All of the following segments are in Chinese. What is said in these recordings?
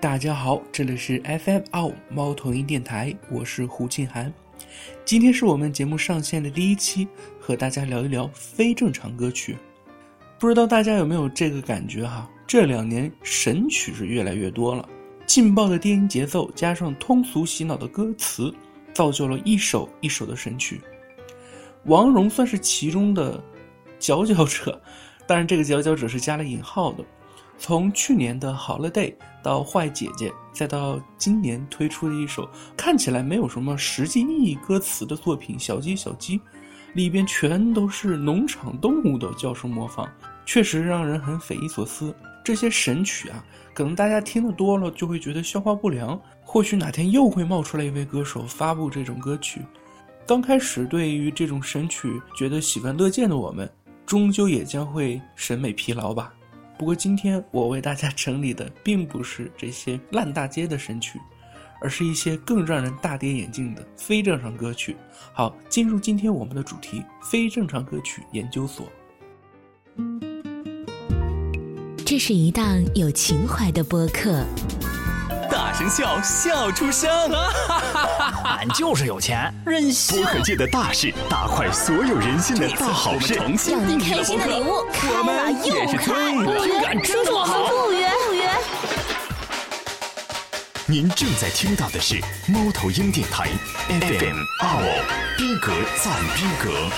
大家好，这里是 FM 奥猫头鹰电台，我是胡静涵。今天是我们节目上线的第一期，和大家聊一聊非正常歌曲。不知道大家有没有这个感觉哈？这两年神曲是越来越多了，劲爆的电音节奏加上通俗洗脑的歌词，造就了一首一首的神曲。王蓉算是其中的佼佼者，当然这个佼佼者是加了引号的。从去年的《Holiday》到《坏姐姐》，再到今年推出的一首看起来没有什么实际意义歌词的作品《小鸡小鸡》，里边全都是农场动物的叫声模仿，确实让人很匪夷所思。这些神曲啊，可能大家听得多了就会觉得消化不良，或许哪天又会冒出来一位歌手发布这种歌曲。刚开始对于这种神曲觉得喜闻乐见的我们，终究也将会审美疲劳吧。不过今天我为大家整理的并不是这些烂大街的神曲，而是一些更让人大跌眼镜的非正常歌曲。好，进入今天我们的主题——非正常歌曲研究所。这是一档有情怀的播客。大声笑，笑出声。俺 就是有钱，任性。播客界的大事，大快所有人心的大好事。让你开心的礼物，开了又开，不约，知道吗？不约不约。您正在听到的是猫头鹰电台 FM 二逼格赞逼格。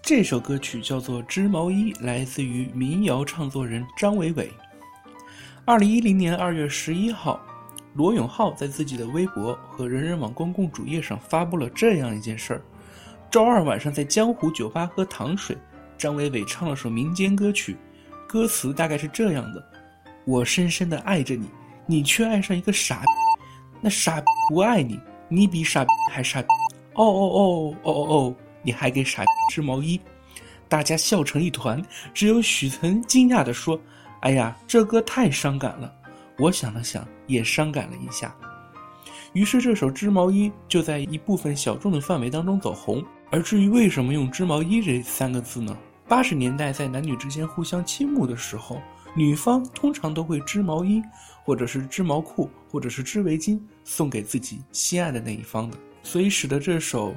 这首歌曲叫做《织毛衣》，来自于民谣唱作人张伟伟。二零一零年二月十一号，罗永浩在自己的微博和人人网公共主页上发布了这样一件事儿：周二晚上在江湖酒吧喝糖水，张伟伟唱了首民间歌曲，歌词大概是这样的：“我深深的爱着你，你却爱上一个傻，那傻不爱你，你比傻还傻。哦哦哦哦哦哦，你还给傻织毛衣。”大家笑成一团，只有许岑惊讶地说。哎呀，这歌太伤感了，我想了想，也伤感了一下。于是这首《织毛衣》就在一部分小众的范围当中走红。而至于为什么用“织毛衣”这三个字呢？八十年代在男女之间互相倾慕的时候，女方通常都会织毛衣，或者是织毛裤，或者是织围巾，送给自己心爱的那一方的，所以使得这首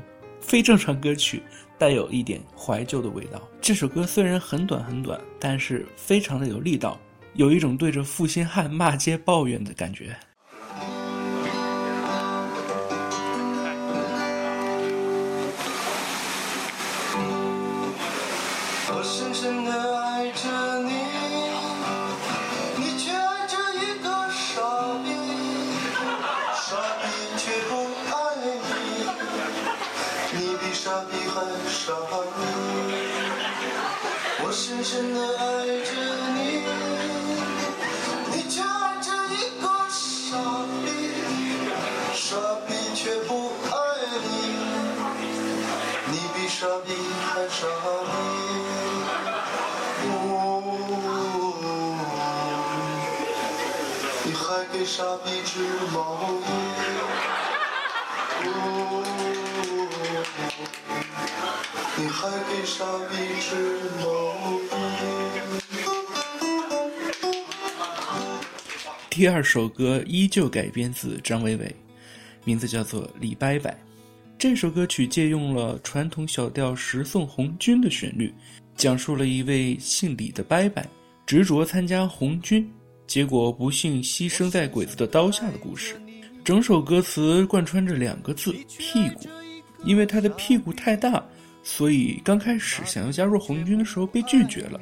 非正常歌曲。带有一点怀旧的味道。这首歌虽然很短很短，但是非常的有力道，有一种对着负心汉骂街抱怨的感觉。深深的爱着你，你却爱着一个傻逼，傻逼。却不爱你，你比傻逼还傻逼。哦你还给傻逼织毛衣。你还给傻逼织毛第二首歌依旧改编自张伟伟，名字叫做《李伯伯》。这首歌曲借用了传统小调十送红军的旋律，讲述了一位姓李的伯伯执着参加红军，结果不幸牺牲在鬼子的刀下的故事。整首歌词贯穿着两个字“屁股”，因为他的屁股太大，所以刚开始想要加入红军的时候被拒绝了，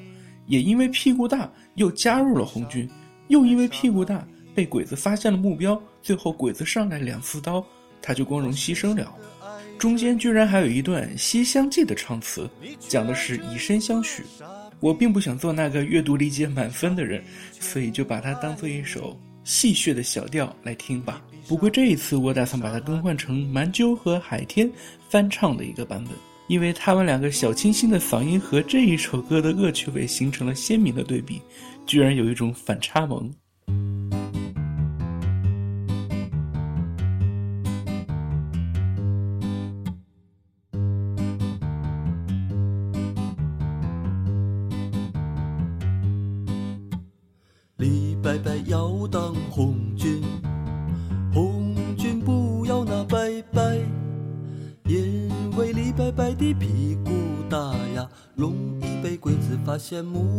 也因为屁股大又加入了红军。又因为屁股大被鬼子发现了目标，最后鬼子上来两次刀，他就光荣牺牲了。中间居然还有一段《西厢记》的唱词，讲的是以身相许。我并不想做那个阅读理解满分的人，所以就把它当做一首戏谑的小调来听吧。不过这一次我打算把它更换成蛮鸠和海天翻唱的一个版本，因为他们两个小清新的嗓音和这一首歌的恶趣味形成了鲜明的对比。居然有一种反差萌。子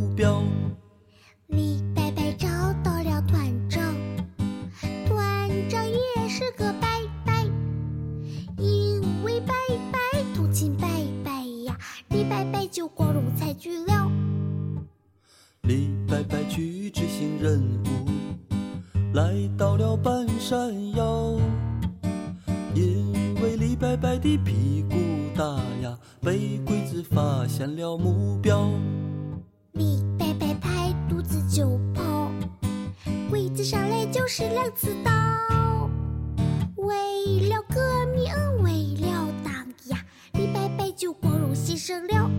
就是两刺刀。为了革命，为了党呀，李伯伯就光荣牺牲了。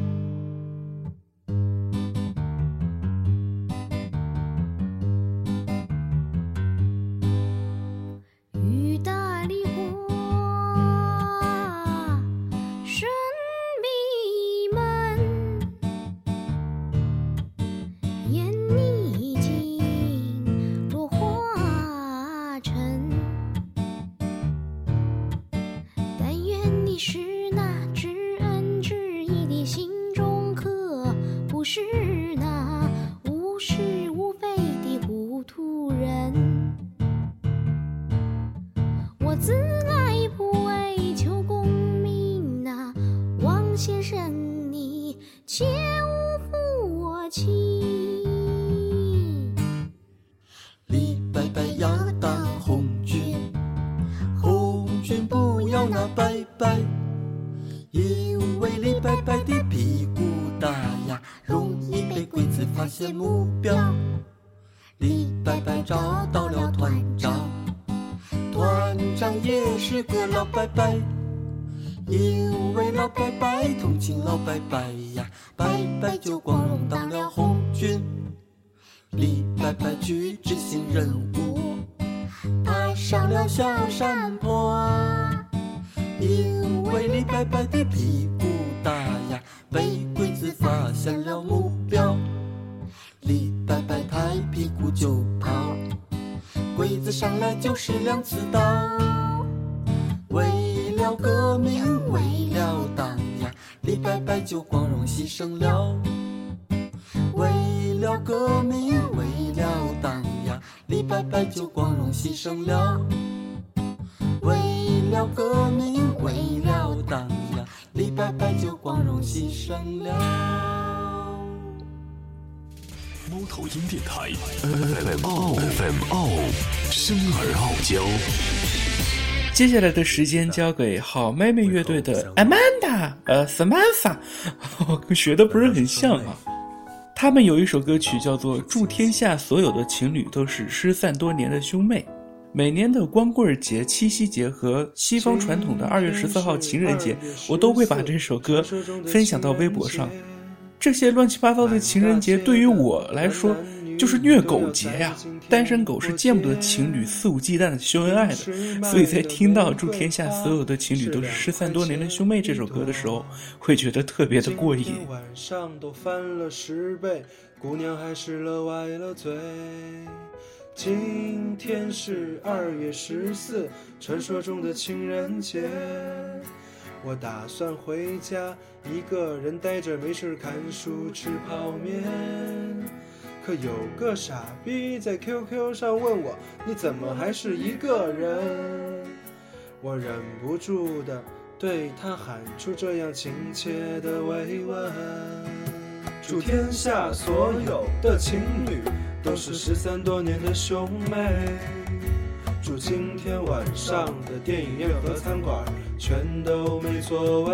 切勿负我情。李伯伯要当红军，红军不要拿伯伯，因为李伯伯的屁股大呀，容易被鬼子发现目标。李伯伯找到了团长，团长也是个老伯伯，因为老伯伯同情老伯伯呀，伯伯就光荣当了红军。李伯伯去执行任务，爬上了小山坡。因为李伯伯的屁股大呀，被鬼子发现了目标。李伯伯抬屁股就跑，鬼子上来就是两刺刀。为了革命，为了党呀，李伯伯就光荣牺牲了。为了革命，为了党呀，李伯伯就光荣牺牲了。为了革命，为了党呀，李伯伯就光荣牺牲了。猫头鹰电台 FM 傲 FM 傲生而傲娇。接下来的时间交给好妹妹乐队的 Amanda，呃，Samantha，学的不是很像啊。他们有一首歌曲叫做《祝天下所有的情侣都是失散多年的兄妹》。每年的光棍节、七夕节和西方传统的二月十四号情人节，我都会把这首歌分享到微博上。这些乱七八糟的情人节对于我来说就是虐狗节呀！单身狗是见不得情侣肆无忌惮的秀恩爱的，所以在听到《祝天下所有的情侣都是失散多年的兄妹》这首歌的时候，会觉得特别的过瘾。晚上都翻了十倍，姑娘还是乐歪了嘴。今天是二月十四，传说中的情人节。我打算回家，一个人呆着没事看书吃泡面。可有个傻逼在 QQ 上问我，你怎么还是一个人？我忍不住的对他喊出这样亲切的慰问。祝天下所有的情侣都是失散多年的兄妹。祝今天晚上的电影院和餐馆全都没座位。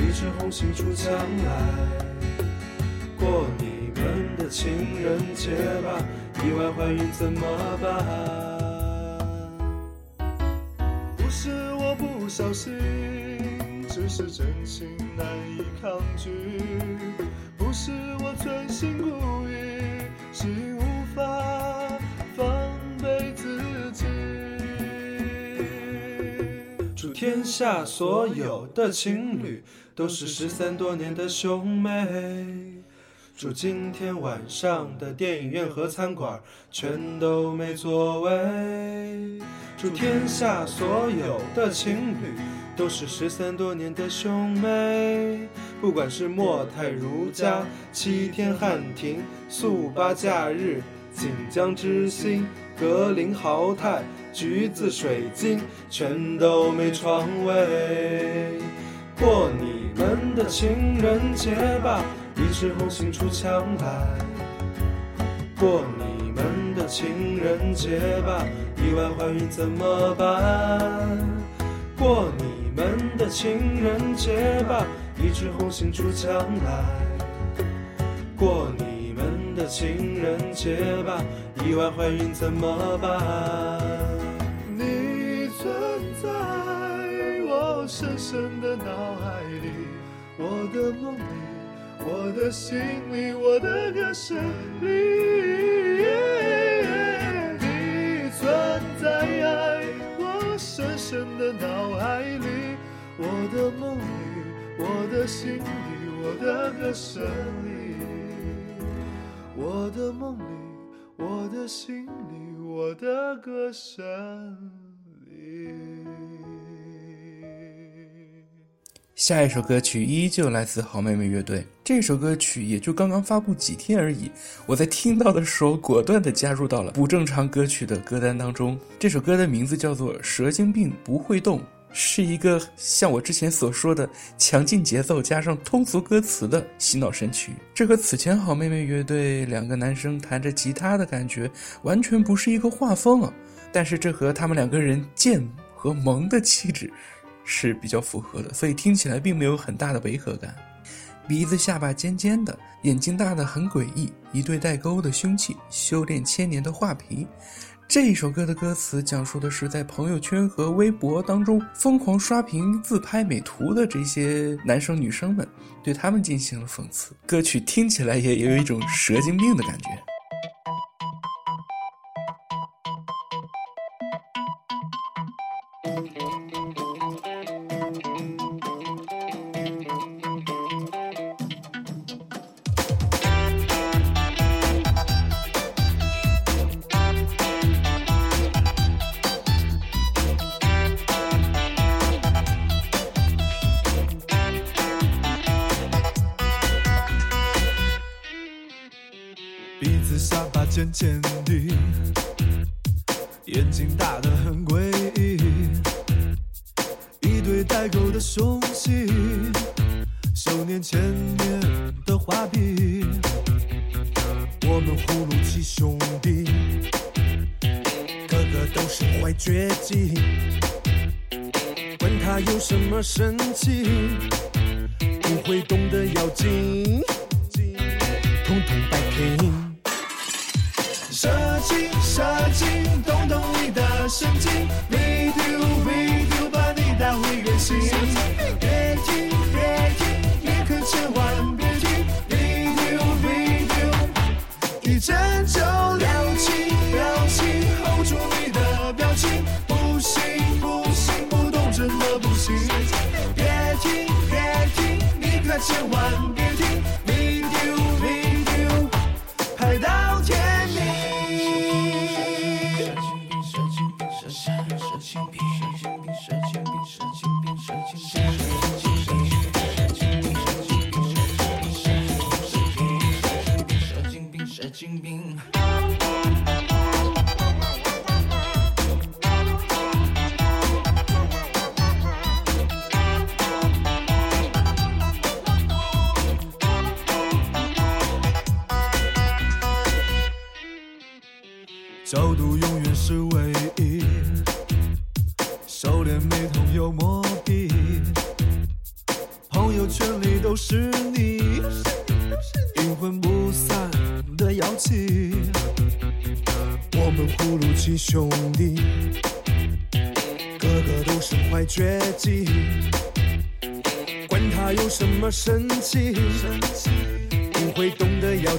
一枝红杏出墙来。过你们的情人节吧，意外怀孕怎么办？不是我不小心，只是真情难以抗拒。不是我存心故意，是无法天下所有的情侣都是失散多年的兄妹。祝今天晚上的电影院和餐馆全都没座位。祝天下所有的情侣都是失散多年的兄妹。不管是莫泰如家、七天汉庭、速八假日、锦江之星、格林豪泰、橘子水晶，全都没床位。过你们的情人节吧。一枝红杏出墙来，过你们的情人节吧。意外怀孕怎么办？过你们的情人节吧。一枝红杏出墙来，过你的情人节吧。意外怀孕怎么办？你存在我深深的脑海里，我的梦里。我的心里，我的歌声里，你存在我深深的脑海里，我的梦里，我的心里，我的歌声里，我的梦里，我的心里，我的歌声里。下一首歌曲依旧来自好妹妹乐队。这首歌曲也就刚刚发布几天而已，我在听到的时候果断的加入到了不正常歌曲的歌单当中。这首歌的名字叫做《蛇精病不会动》，是一个像我之前所说的强劲节奏加上通俗歌词的洗脑神曲。这和此前好妹妹乐队两个男生弹着吉他的感觉完全不是一个画风啊！但是这和他们两个人贱和萌的气质。是比较符合的，所以听起来并没有很大的违和感。鼻子下巴尖尖的，眼睛大的很诡异，一对带钩的凶器，修炼千年的画皮。这一首歌的歌词讲述的是在朋友圈和微博当中疯狂刷屏自拍美图的这些男生女生们，对他们进行了讽刺。歌曲听起来也有一种蛇精病的感觉。修炼千年的画笔。我们葫芦七兄弟，个个都身怀绝技，管他有什么神奇，不会动的妖精，通通摆平。射精，射精，动动你的神经，video V do，把你带回原形。千万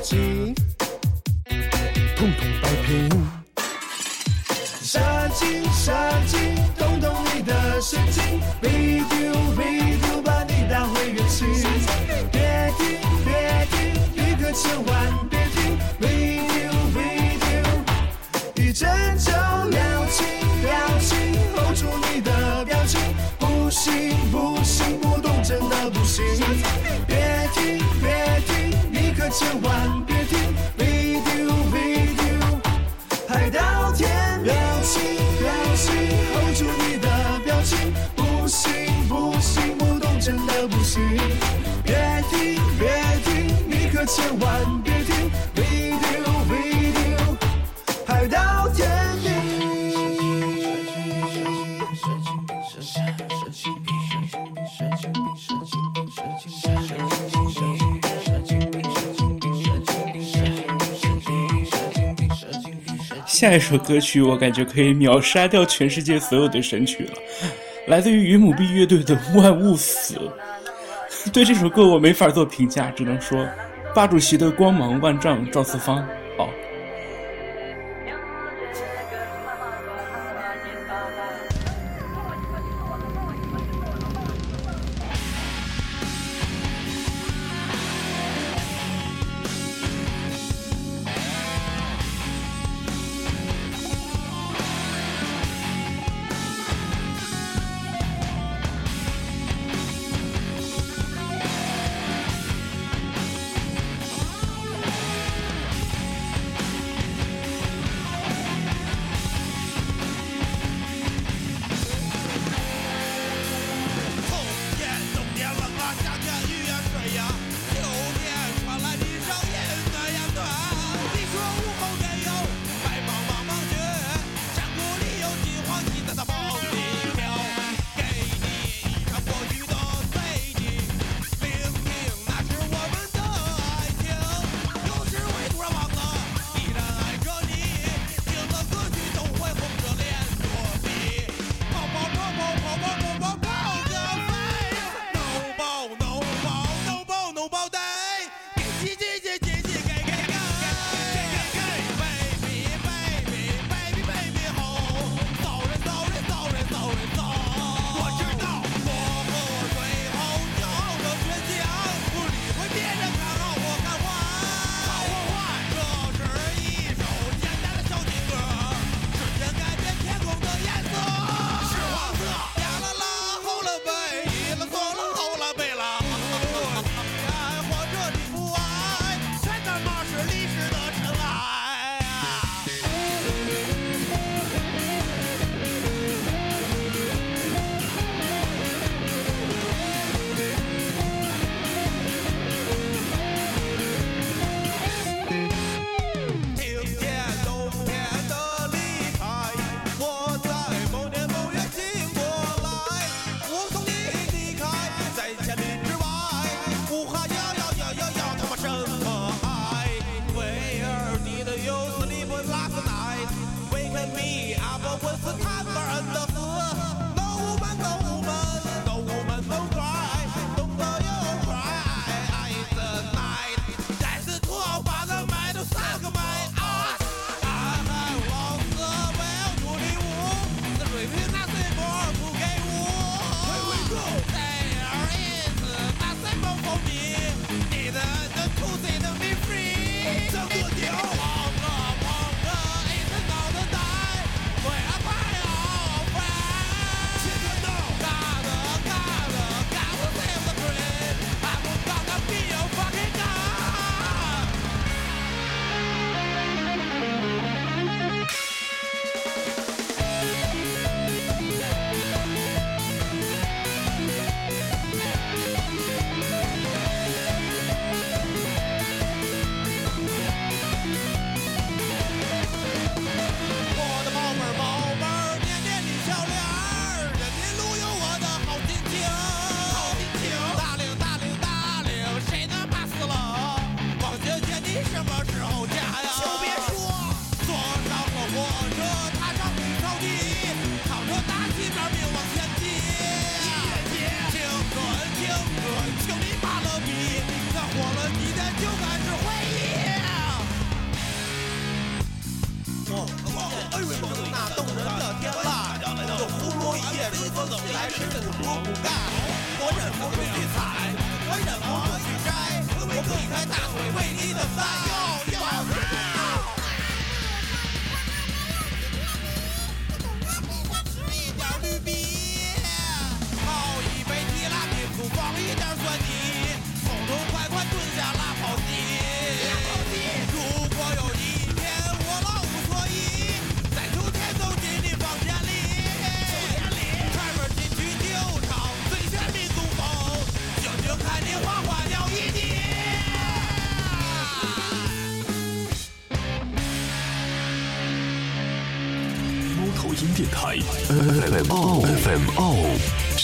assim 千万别听，video video，拍到天，表情表情，hold 住你的表情，不行不行，不懂真的不行，别听别听，你可千万。下一首歌曲我感觉可以秒杀掉全世界所有的神曲了，来自于云母碧乐队的万物死，对这首歌我没法做评价，只能说霸主席的光芒万丈，赵四方。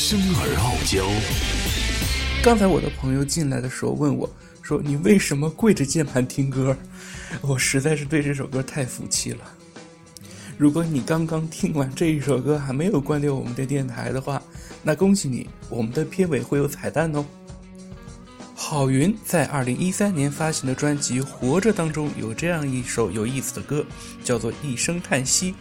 生而傲娇。刚才我的朋友进来的时候问我说：“你为什么跪着键盘听歌？” 我实在是对这首歌太服气了。如果你刚刚听完这一首歌还没有关掉我们的电台的话，那恭喜你，我们的片尾会有彩蛋哦。郝云在二零一三年发行的专辑《活着》当中有这样一首有意思的歌，叫做《一声叹息》。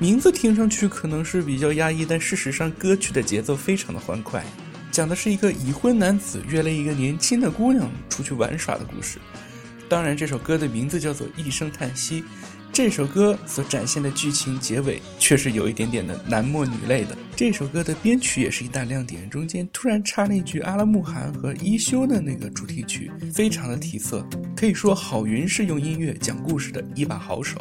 名字听上去可能是比较压抑，但事实上歌曲的节奏非常的欢快，讲的是一个已婚男子约了一个年轻的姑娘出去玩耍的故事。当然，这首歌的名字叫做《一声叹息》。这首歌所展现的剧情结尾却是有一点点的男默女泪的。这首歌的编曲也是一大亮点，中间突然插了一句阿拉木汗和一休的那个主题曲，非常的提色。可以说，郝云是用音乐讲故事的一把好手。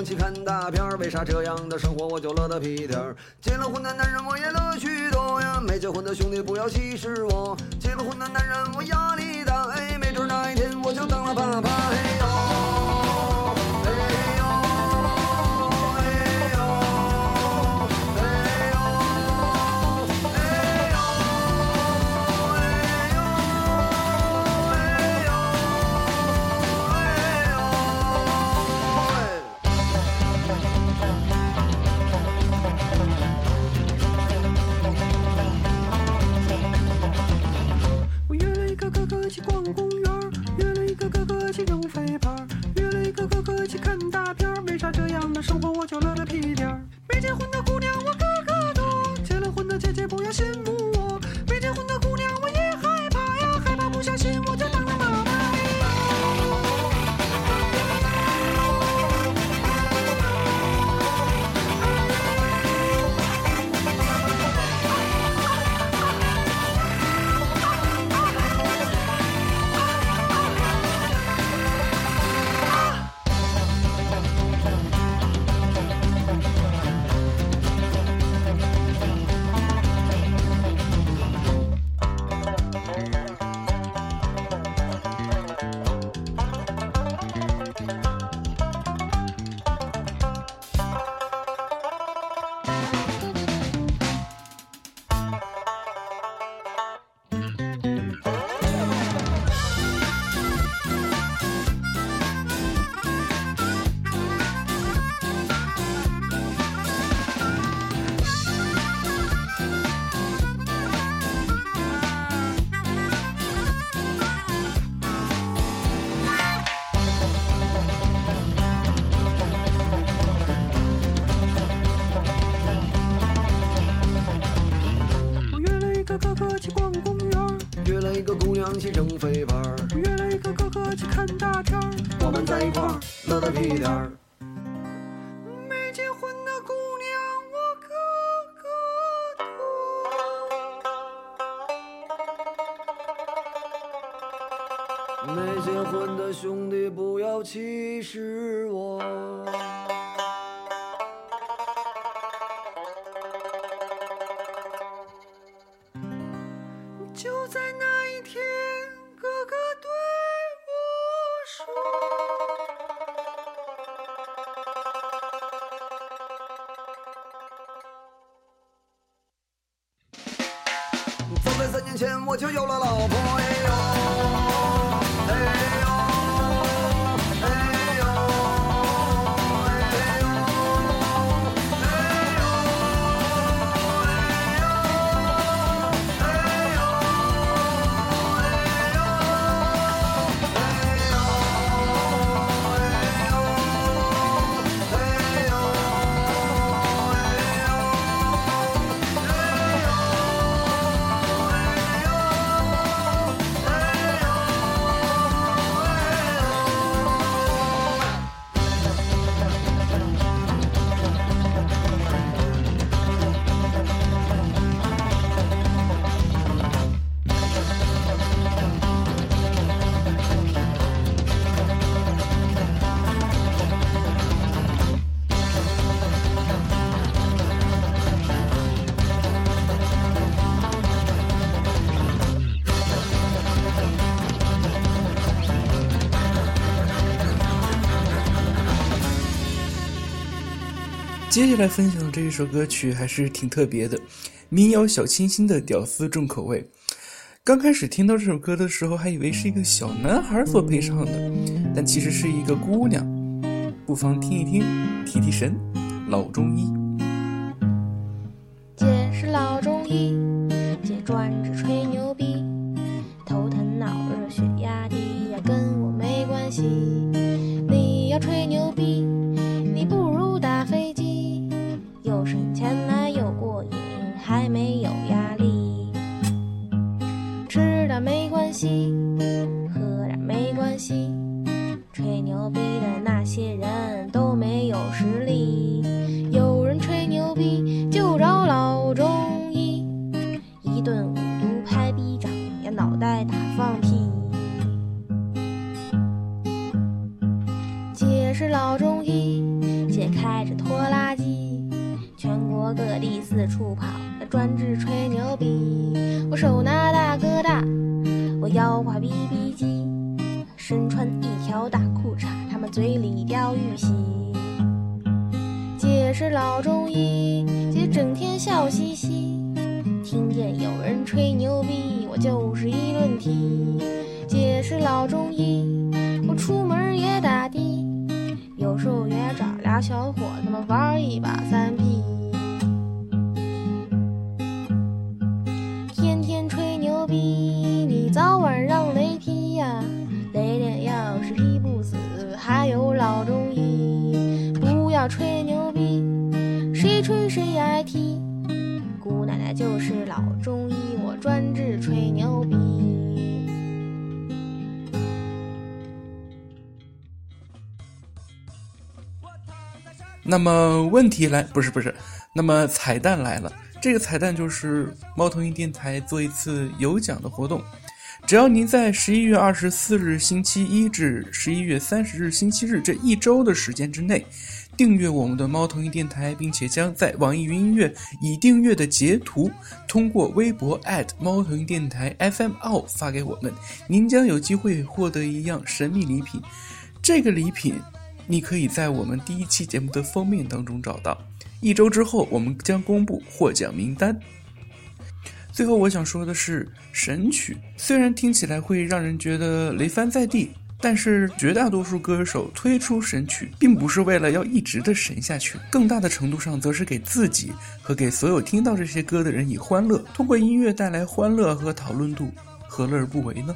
一起看大片儿。为啥这样的生活我就乐得屁颠儿？结了婚的男人我也乐许多呀，没结婚的兄弟不要歧视我。结了婚的男人我压力大，哎，没准哪一天我就当了爸爸。嘿呦，乐得屁颠儿。没结婚的姑娘我个个多。没结婚的兄弟不要歧视我。就在钱我就有了老婆。哎呦，接下来分享的这一首歌曲还是挺特别的，民谣小清新的屌丝重口味。刚开始听到这首歌的时候，还以为是一个小男孩所配唱的，但其实是一个姑娘。不妨听一听，提提神。老中医，姐是老中医，姐专治你吧。那么问题来，不是不是，那么彩蛋来了。这个彩蛋就是猫头鹰电台做一次有奖的活动，只要您在十一月二十四日星期一至十一月三十日星期日这一周的时间之内，订阅我们的猫头鹰电台，并且将在网易云音乐已订阅的截图通过微博猫头鹰电台 FM 奥发给我们，您将有机会获得一样神秘礼品。这个礼品，你可以在我们第一期节目的封面当中找到。一周之后，我们将公布获奖名单。最后，我想说的是，神曲虽然听起来会让人觉得雷翻在地，但是绝大多数歌手推出神曲，并不是为了要一直的神下去，更大的程度上，则是给自己和给所有听到这些歌的人以欢乐，通过音乐带来欢乐和讨论度。何乐而不为呢？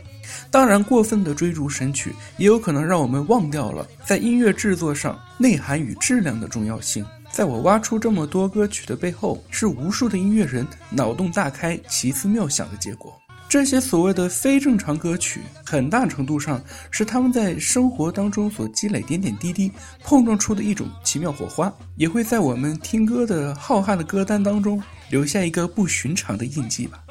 当然，过分的追逐神曲，也有可能让我们忘掉了在音乐制作上内涵与质量的重要性。在我挖出这么多歌曲的背后，是无数的音乐人脑洞大开、奇思妙想的结果。这些所谓的非正常歌曲，很大程度上是他们在生活当中所积累点点滴滴，碰撞出的一种奇妙火花，也会在我们听歌的浩瀚的歌单当中留下一个不寻常的印记吧。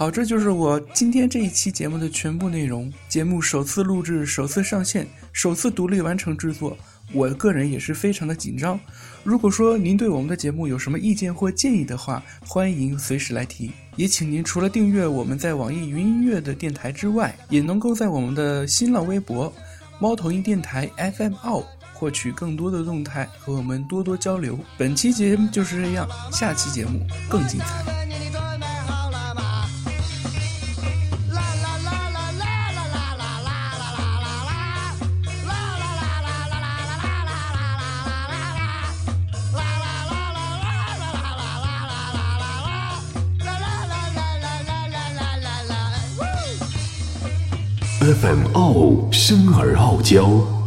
好，这就是我今天这一期节目的全部内容。节目首次录制、首次上线、首次独立完成制作，我个人也是非常的紧张。如果说您对我们的节目有什么意见或建议的话，欢迎随时来提。也请您除了订阅我们在网易云音乐的电台之外，也能够在我们的新浪微博“猫头鹰电台 FM 奥”获取更多的动态，和我们多多交流。本期节目就是这样，下期节目更精彩。FM 傲，生而傲娇。